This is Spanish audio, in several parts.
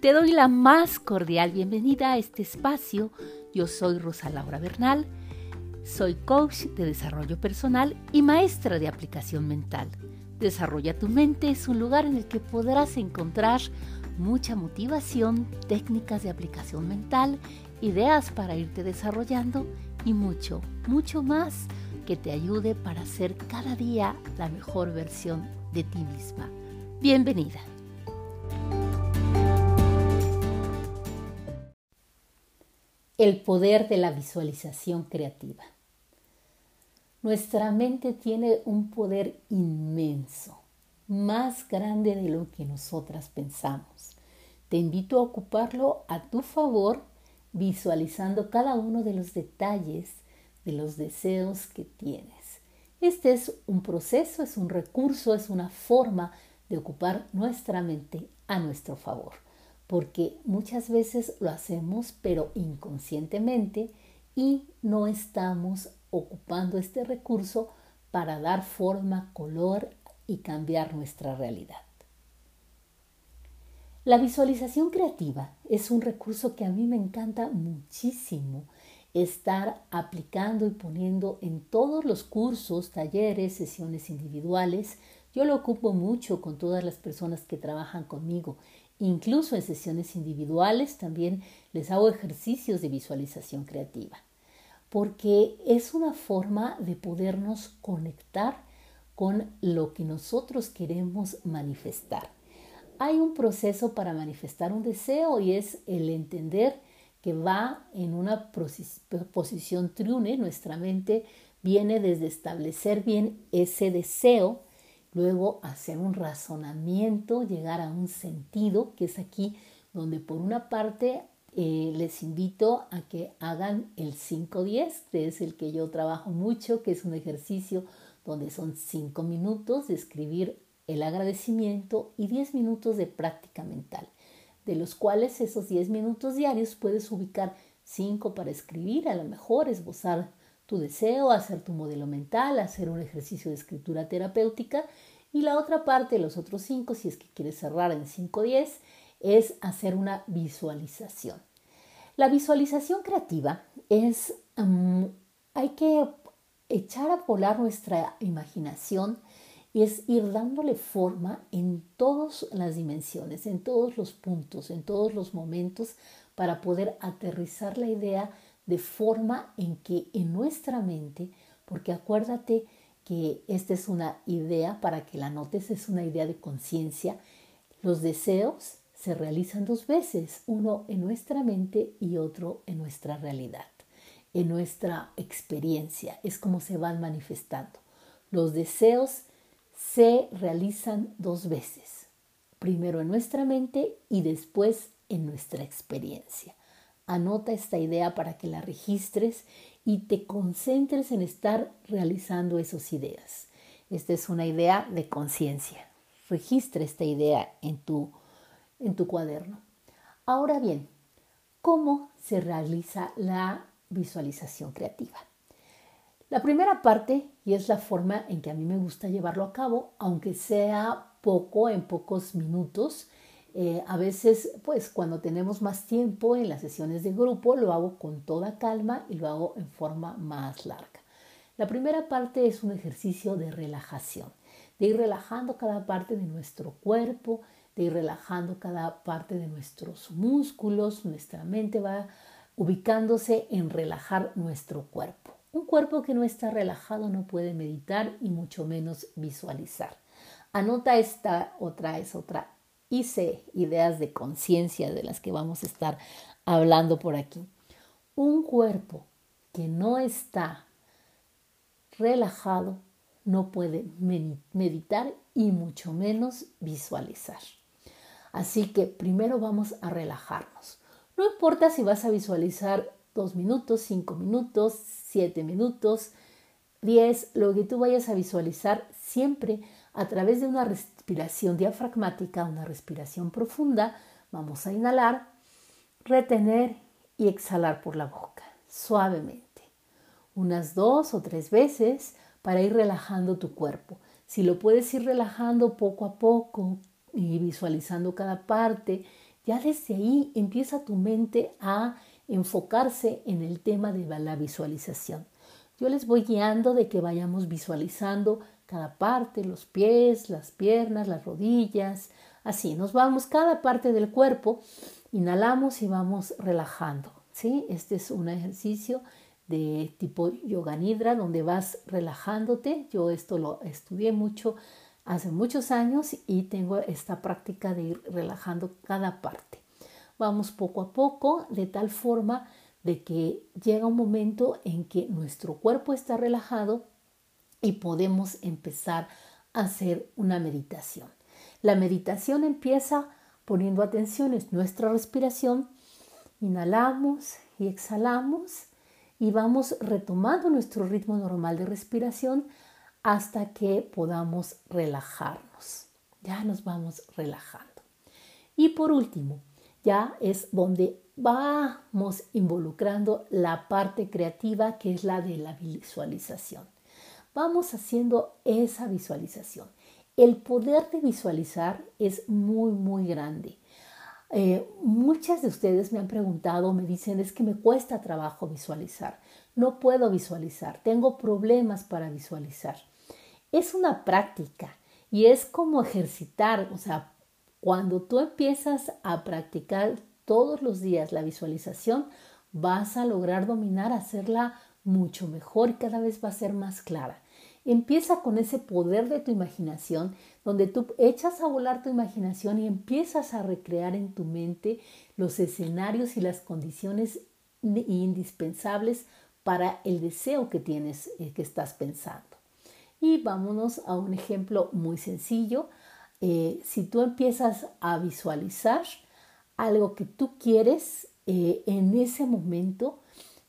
Te doy la más cordial bienvenida a este espacio. Yo soy Rosa Laura Bernal, soy coach de desarrollo personal y maestra de aplicación mental. Desarrolla tu mente es un lugar en el que podrás encontrar mucha motivación, técnicas de aplicación mental, ideas para irte desarrollando y mucho, mucho más que te ayude para ser cada día la mejor versión de ti misma. Bienvenida. El poder de la visualización creativa. Nuestra mente tiene un poder inmenso, más grande de lo que nosotras pensamos. Te invito a ocuparlo a tu favor visualizando cada uno de los detalles de los deseos que tienes. Este es un proceso, es un recurso, es una forma de ocupar nuestra mente a nuestro favor porque muchas veces lo hacemos pero inconscientemente y no estamos ocupando este recurso para dar forma, color y cambiar nuestra realidad. La visualización creativa es un recurso que a mí me encanta muchísimo estar aplicando y poniendo en todos los cursos, talleres, sesiones individuales. Yo lo ocupo mucho con todas las personas que trabajan conmigo Incluso en sesiones individuales también les hago ejercicios de visualización creativa, porque es una forma de podernos conectar con lo que nosotros queremos manifestar. Hay un proceso para manifestar un deseo y es el entender que va en una posición triune, nuestra mente viene desde establecer bien ese deseo luego hacer un razonamiento, llegar a un sentido, que es aquí donde por una parte eh, les invito a que hagan el 5-10, que es el que yo trabajo mucho, que es un ejercicio donde son 5 minutos de escribir el agradecimiento y 10 minutos de práctica mental, de los cuales esos 10 minutos diarios puedes ubicar 5 para escribir, a lo mejor esbozar tu deseo, hacer tu modelo mental, hacer un ejercicio de escritura terapéutica y la otra parte, los otros cinco, si es que quieres cerrar en 5-10, es hacer una visualización. La visualización creativa es, mm, hay que echar a volar nuestra imaginación y es ir dándole forma en todas las dimensiones, en todos los puntos, en todos los momentos para poder aterrizar la idea de forma en que en nuestra mente, porque acuérdate que esta es una idea, para que la notes, es una idea de conciencia, los deseos se realizan dos veces, uno en nuestra mente y otro en nuestra realidad, en nuestra experiencia, es como se van manifestando. Los deseos se realizan dos veces, primero en nuestra mente y después en nuestra experiencia. Anota esta idea para que la registres y te concentres en estar realizando esas ideas. Esta es una idea de conciencia. Registra esta idea en tu, en tu cuaderno. Ahora bien, ¿cómo se realiza la visualización creativa? La primera parte, y es la forma en que a mí me gusta llevarlo a cabo, aunque sea poco, en pocos minutos, eh, a veces, pues cuando tenemos más tiempo en las sesiones de grupo, lo hago con toda calma y lo hago en forma más larga. La primera parte es un ejercicio de relajación, de ir relajando cada parte de nuestro cuerpo, de ir relajando cada parte de nuestros músculos, nuestra mente va ubicándose en relajar nuestro cuerpo. Un cuerpo que no está relajado no puede meditar y mucho menos visualizar. Anota esta otra, es otra hice ideas de conciencia de las que vamos a estar hablando por aquí. Un cuerpo que no está relajado no puede meditar y mucho menos visualizar. Así que primero vamos a relajarnos. No importa si vas a visualizar dos minutos, cinco minutos, siete minutos, diez, lo que tú vayas a visualizar siempre a través de una respiración diafragmática, una respiración profunda, vamos a inhalar, retener y exhalar por la boca, suavemente. Unas dos o tres veces para ir relajando tu cuerpo. Si lo puedes ir relajando poco a poco y visualizando cada parte, ya desde ahí empieza tu mente a enfocarse en el tema de la visualización. Yo les voy guiando de que vayamos visualizando cada parte, los pies, las piernas, las rodillas, así, nos vamos cada parte del cuerpo, inhalamos y vamos relajando, ¿sí? Este es un ejercicio de tipo yoga nidra donde vas relajándote. Yo esto lo estudié mucho hace muchos años y tengo esta práctica de ir relajando cada parte. Vamos poco a poco de tal forma de que llega un momento en que nuestro cuerpo está relajado y podemos empezar a hacer una meditación. La meditación empieza poniendo atención en nuestra respiración. Inhalamos y exhalamos y vamos retomando nuestro ritmo normal de respiración hasta que podamos relajarnos. Ya nos vamos relajando. Y por último, ya es donde vamos involucrando la parte creativa que es la de la visualización. Vamos haciendo esa visualización. El poder de visualizar es muy, muy grande. Eh, muchas de ustedes me han preguntado, me dicen, es que me cuesta trabajo visualizar, no puedo visualizar, tengo problemas para visualizar. Es una práctica y es como ejercitar, o sea, cuando tú empiezas a practicar todos los días la visualización, vas a lograr dominar, hacerla mucho mejor y cada vez va a ser más clara. Empieza con ese poder de tu imaginación, donde tú echas a volar tu imaginación y empiezas a recrear en tu mente los escenarios y las condiciones indispensables para el deseo que tienes, eh, que estás pensando. Y vámonos a un ejemplo muy sencillo. Eh, si tú empiezas a visualizar algo que tú quieres eh, en ese momento,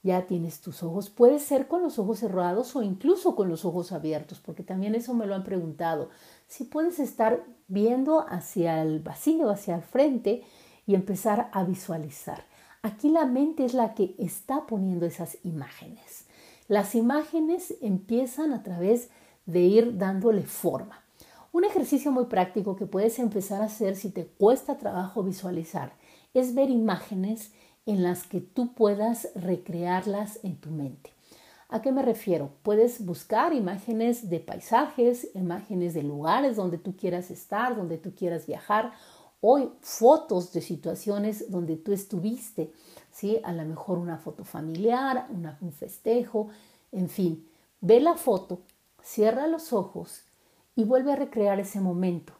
ya tienes tus ojos. Puede ser con los ojos cerrados o incluso con los ojos abiertos, porque también eso me lo han preguntado. Si puedes estar viendo hacia el vacío, hacia el frente y empezar a visualizar. Aquí la mente es la que está poniendo esas imágenes. Las imágenes empiezan a través de ir dándole forma. Un ejercicio muy práctico que puedes empezar a hacer si te cuesta trabajo visualizar es ver imágenes en las que tú puedas recrearlas en tu mente. ¿A qué me refiero? Puedes buscar imágenes de paisajes, imágenes de lugares donde tú quieras estar, donde tú quieras viajar, o fotos de situaciones donde tú estuviste, ¿sí? A lo mejor una foto familiar, un festejo, en fin. Ve la foto, cierra los ojos y vuelve a recrear ese momento.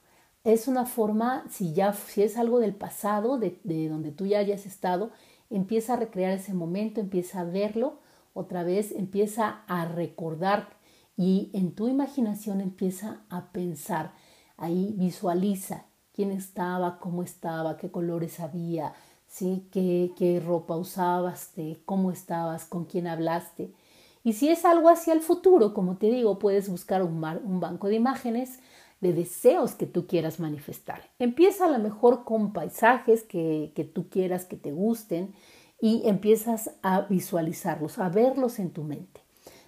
Es una forma, si ya si es algo del pasado, de, de donde tú ya hayas estado, empieza a recrear ese momento, empieza a verlo otra vez, empieza a recordar y en tu imaginación empieza a pensar. Ahí visualiza quién estaba, cómo estaba, qué colores había, ¿sí? qué, qué ropa usabas, cómo estabas, con quién hablaste. Y si es algo hacia el futuro, como te digo, puedes buscar un, un banco de imágenes de deseos que tú quieras manifestar. Empieza a lo mejor con paisajes que, que tú quieras que te gusten y empiezas a visualizarlos, a verlos en tu mente.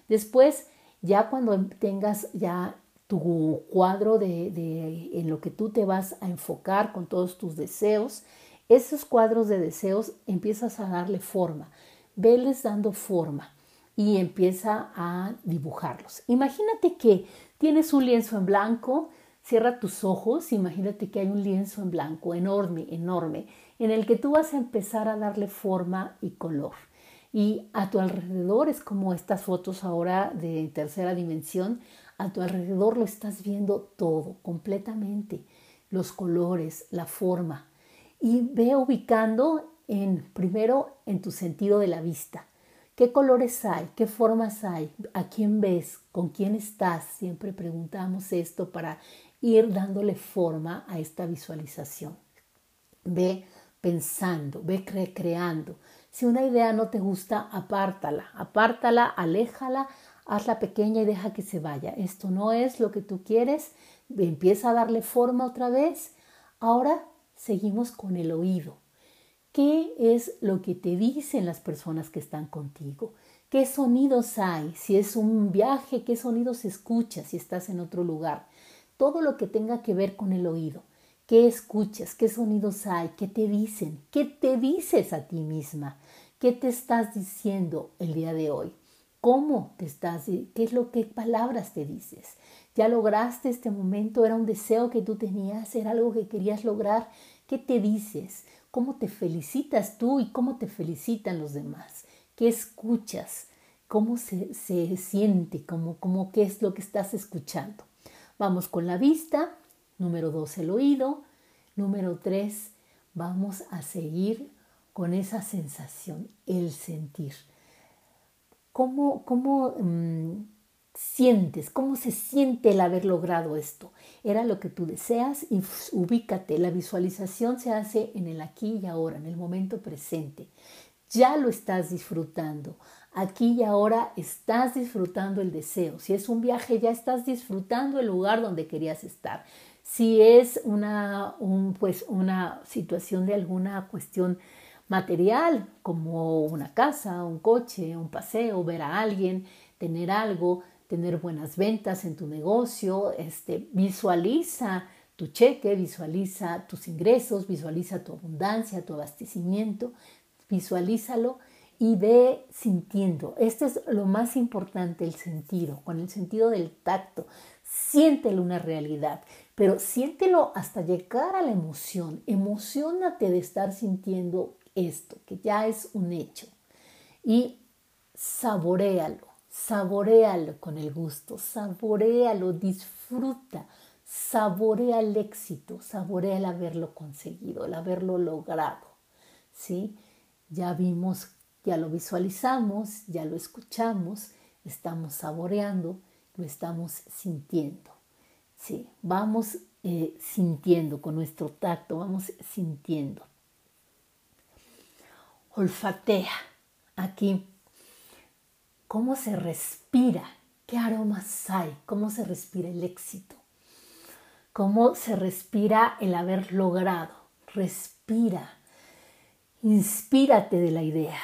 Después, ya cuando tengas ya tu cuadro de, de, en lo que tú te vas a enfocar con todos tus deseos, esos cuadros de deseos empiezas a darle forma, veles dando forma y empieza a dibujarlos. Imagínate que tienes un lienzo en blanco, Cierra tus ojos, imagínate que hay un lienzo en blanco enorme, enorme, en el que tú vas a empezar a darle forma y color. Y a tu alrededor es como estas fotos ahora de tercera dimensión, a tu alrededor lo estás viendo todo, completamente, los colores, la forma. Y ve ubicando en, primero en tu sentido de la vista. ¿Qué colores hay? ¿Qué formas hay? ¿A quién ves? ¿Con quién estás? Siempre preguntamos esto para ir dándole forma a esta visualización. Ve pensando, ve creando. Si una idea no te gusta, apártala, apártala, aléjala, hazla pequeña y deja que se vaya. Esto no es lo que tú quieres, empieza a darle forma otra vez. Ahora seguimos con el oído. ¿Qué es lo que te dicen las personas que están contigo? ¿Qué sonidos hay? Si es un viaje, ¿qué sonidos escuchas si estás en otro lugar? Todo lo que tenga que ver con el oído. ¿Qué escuchas? ¿Qué sonidos hay? ¿Qué te dicen? ¿Qué te dices a ti misma? ¿Qué te estás diciendo el día de hoy? ¿Cómo te estás? ¿Qué es lo que palabras te dices? ¿Ya lograste este momento? ¿Era un deseo que tú tenías? ¿Era algo que querías lograr? ¿Qué te dices? ¿Cómo te felicitas tú y cómo te felicitan los demás? ¿Qué escuchas? ¿Cómo se, se siente? ¿Cómo, ¿Cómo qué es lo que estás escuchando? Vamos con la vista. Número dos, el oído. Número tres, vamos a seguir con esa sensación, el sentir. ¿Cómo, cómo mm, sientes? ¿Cómo se siente el haber logrado esto? ¿Era lo que tú deseas? Y ubícate, la visualización se hace en el aquí y ahora, en el momento presente. Ya lo estás disfrutando. Aquí y ahora estás disfrutando el deseo. Si es un viaje, ya estás disfrutando el lugar donde querías estar. Si es una, pues una situación de alguna cuestión material, como una casa, un coche, un paseo, ver a alguien, tener algo, tener buenas ventas en tu negocio, este, visualiza tu cheque, visualiza tus ingresos, visualiza tu abundancia, tu abastecimiento, visualízalo y ve sintiendo. Esto es lo más importante, el sentido, con el sentido del tacto. Siéntelo una realidad, pero siéntelo hasta llegar a la emoción. Emocionate de estar sintiendo esto, que ya es un hecho. Y saborealo, saborealo con el gusto, saborealo, disfruta, saborea el éxito, saborea el haberlo conseguido, el haberlo logrado. ¿Sí? Ya vimos, ya lo visualizamos, ya lo escuchamos, estamos saboreando, lo estamos sintiendo. Sí, vamos eh, sintiendo con nuestro tacto, vamos sintiendo. Olfatea aquí. Cómo se respira, qué aromas hay, cómo se respira el éxito, cómo se respira el haber logrado. Respira, inspírate de la idea,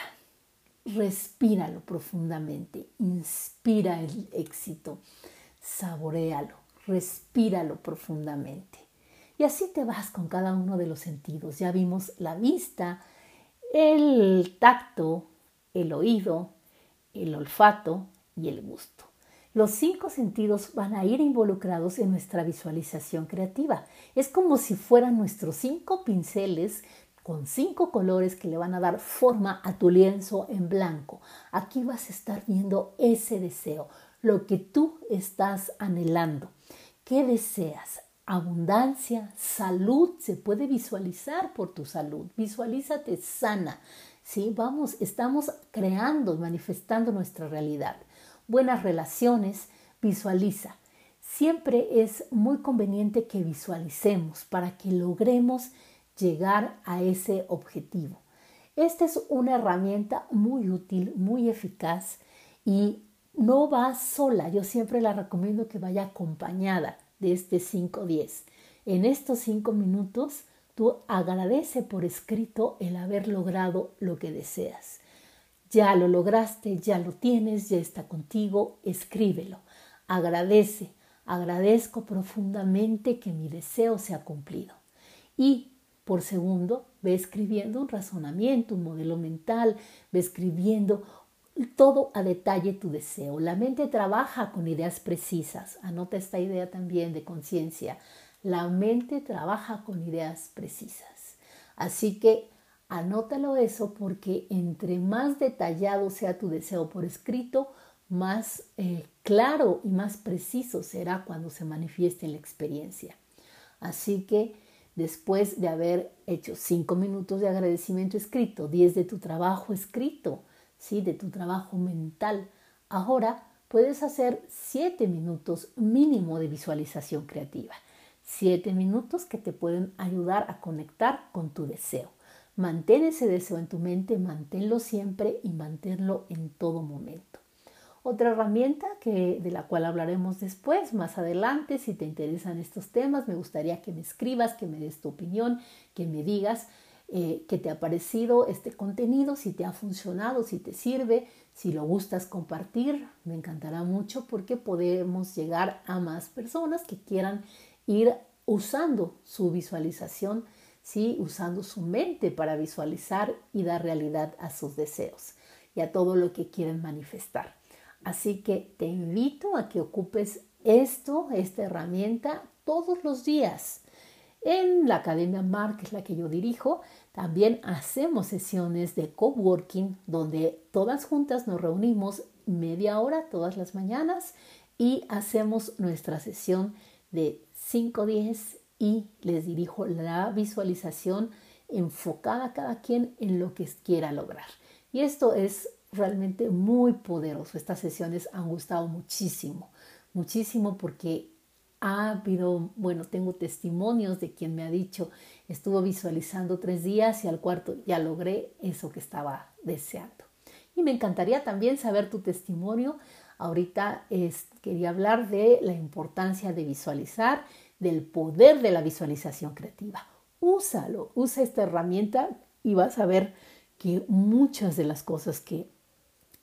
respíralo profundamente, inspira el éxito, saborealo, respíralo profundamente. Y así te vas con cada uno de los sentidos. Ya vimos la vista, el tacto, el oído, el olfato y el gusto. Los cinco sentidos van a ir involucrados en nuestra visualización creativa. Es como si fueran nuestros cinco pinceles con cinco colores que le van a dar forma a tu lienzo en blanco. Aquí vas a estar viendo ese deseo, lo que tú estás anhelando. ¿Qué deseas? abundancia, salud, se puede visualizar por tu salud. Visualízate sana. ¿sí? Vamos, estamos creando, manifestando nuestra realidad. Buenas relaciones, visualiza. Siempre es muy conveniente que visualicemos para que logremos llegar a ese objetivo. Esta es una herramienta muy útil, muy eficaz y no va sola. Yo siempre la recomiendo que vaya acompañada de este 5.10. En estos cinco minutos, tú agradece por escrito el haber logrado lo que deseas. Ya lo lograste, ya lo tienes, ya está contigo, escríbelo. Agradece, agradezco profundamente que mi deseo se ha cumplido. Y por segundo, ve escribiendo un razonamiento, un modelo mental, ve escribiendo todo a detalle tu deseo. La mente trabaja con ideas precisas. Anota esta idea también de conciencia. La mente trabaja con ideas precisas. Así que anótalo eso porque entre más detallado sea tu deseo por escrito, más eh, claro y más preciso será cuando se manifieste en la experiencia. Así que después de haber hecho cinco minutos de agradecimiento escrito, 10 de tu trabajo escrito, ¿sí? de tu trabajo mental. Ahora puedes hacer siete minutos mínimo de visualización creativa. Siete minutos que te pueden ayudar a conectar con tu deseo. Mantén ese deseo en tu mente, manténlo siempre y manténlo en todo momento. Otra herramienta que, de la cual hablaremos después, más adelante, si te interesan estos temas, me gustaría que me escribas, que me des tu opinión, que me digas eh, qué te ha parecido este contenido, si te ha funcionado, si te sirve, si lo gustas compartir, me encantará mucho porque podemos llegar a más personas que quieran ir usando su visualización, ¿sí? usando su mente para visualizar y dar realidad a sus deseos y a todo lo que quieren manifestar. Así que te invito a que ocupes esto, esta herramienta, todos los días. En la Academia Mar, que es la que yo dirijo, también hacemos sesiones de coworking donde todas juntas nos reunimos media hora todas las mañanas y hacemos nuestra sesión de 5-10 y les dirijo la visualización enfocada a cada quien en lo que quiera lograr. Y esto es realmente muy poderoso. Estas sesiones han gustado muchísimo, muchísimo porque ha habido, bueno, tengo testimonios de quien me ha dicho, estuvo visualizando tres días y al cuarto ya logré eso que estaba deseando. Y me encantaría también saber tu testimonio. Ahorita quería hablar de la importancia de visualizar, del poder de la visualización creativa. Úsalo, usa esta herramienta y vas a ver que muchas de las cosas que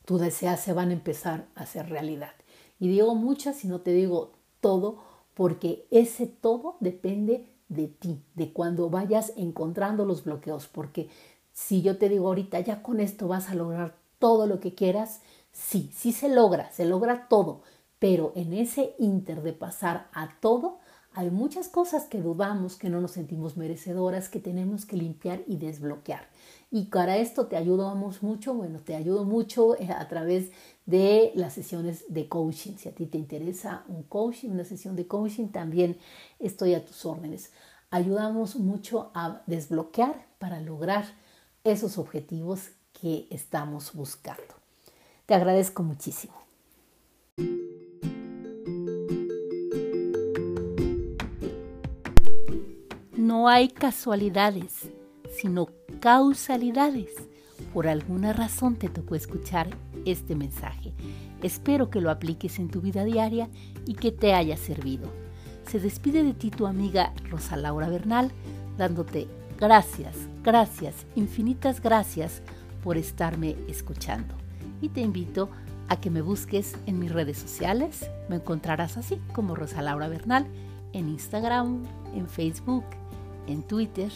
tú deseas se van a empezar a hacer realidad. Y digo muchas y no te digo todo, porque ese todo depende de ti, de cuando vayas encontrando los bloqueos, porque si yo te digo ahorita, ya con esto vas a lograr todo lo que quieras, sí, sí se logra, se logra todo, pero en ese inter de pasar a todo, hay muchas cosas que dudamos, que no nos sentimos merecedoras, que tenemos que limpiar y desbloquear. Y para esto te ayudamos mucho, bueno, te ayudo mucho eh, a través de las sesiones de coaching. Si a ti te interesa un coaching, una sesión de coaching, también estoy a tus órdenes. Ayudamos mucho a desbloquear para lograr esos objetivos que estamos buscando. Te agradezco muchísimo. No hay casualidades, sino causalidades. Por alguna razón te tocó escuchar este mensaje. Espero que lo apliques en tu vida diaria y que te haya servido. Se despide de ti tu amiga Rosa Laura Bernal, dándote gracias, gracias, infinitas gracias por estarme escuchando. Y te invito a que me busques en mis redes sociales. Me encontrarás así como Rosa Laura Bernal en Instagram, en Facebook, en Twitter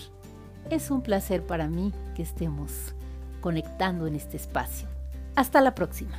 es un placer para mí que estemos conectando en este espacio. Hasta la próxima.